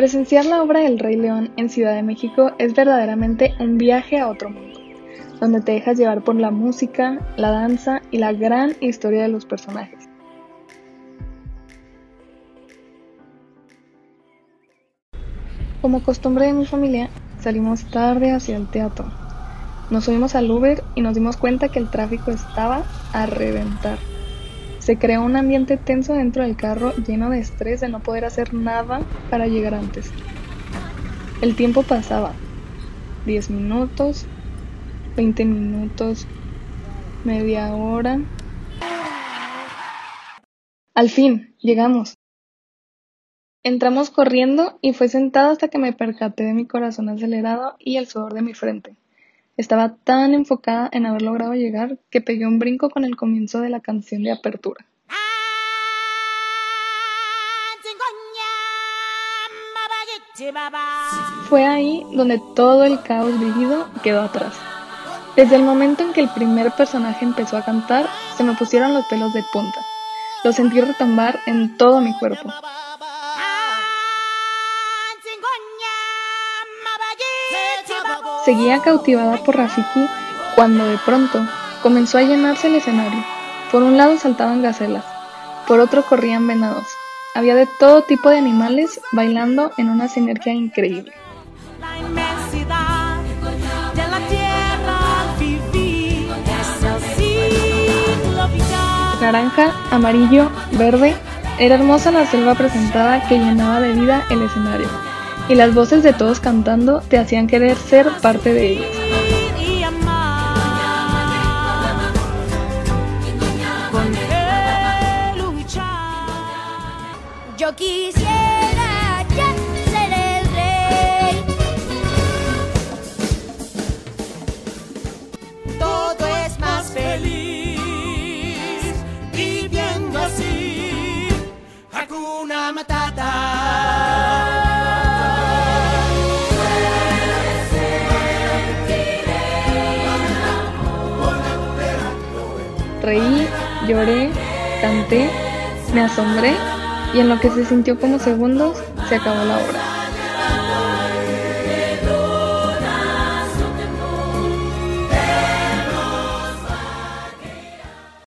Presenciar la obra del Rey León en Ciudad de México es verdaderamente un viaje a otro mundo, donde te dejas llevar por la música, la danza y la gran historia de los personajes. Como costumbre de mi familia, salimos tarde hacia el teatro. Nos subimos al Uber y nos dimos cuenta que el tráfico estaba a reventar. Se creó un ambiente tenso dentro del carro lleno de estrés de no poder hacer nada para llegar antes. El tiempo pasaba. 10 minutos, 20 minutos, media hora. Al fin, llegamos. Entramos corriendo y fue sentada hasta que me percaté de mi corazón acelerado y el sudor de mi frente. Estaba tan enfocada en haber logrado llegar que pegué un brinco con el comienzo de la canción de apertura. Fue ahí donde todo el caos vivido quedó atrás. Desde el momento en que el primer personaje empezó a cantar, se me pusieron los pelos de punta. Lo sentí retumbar en todo mi cuerpo. Seguía cautivada por Rafiki cuando de pronto comenzó a llenarse el escenario. Por un lado saltaban gacelas, por otro corrían venados. Había de todo tipo de animales bailando en una sinergia increíble. Naranja, amarillo, verde, era hermosa la selva presentada que llenaba de vida el escenario y las voces de todos cantando te hacían querer ser parte de ellos. Yo quisiera Reí, lloré, canté, me asombré y en lo que se sintió como segundos se acabó la obra.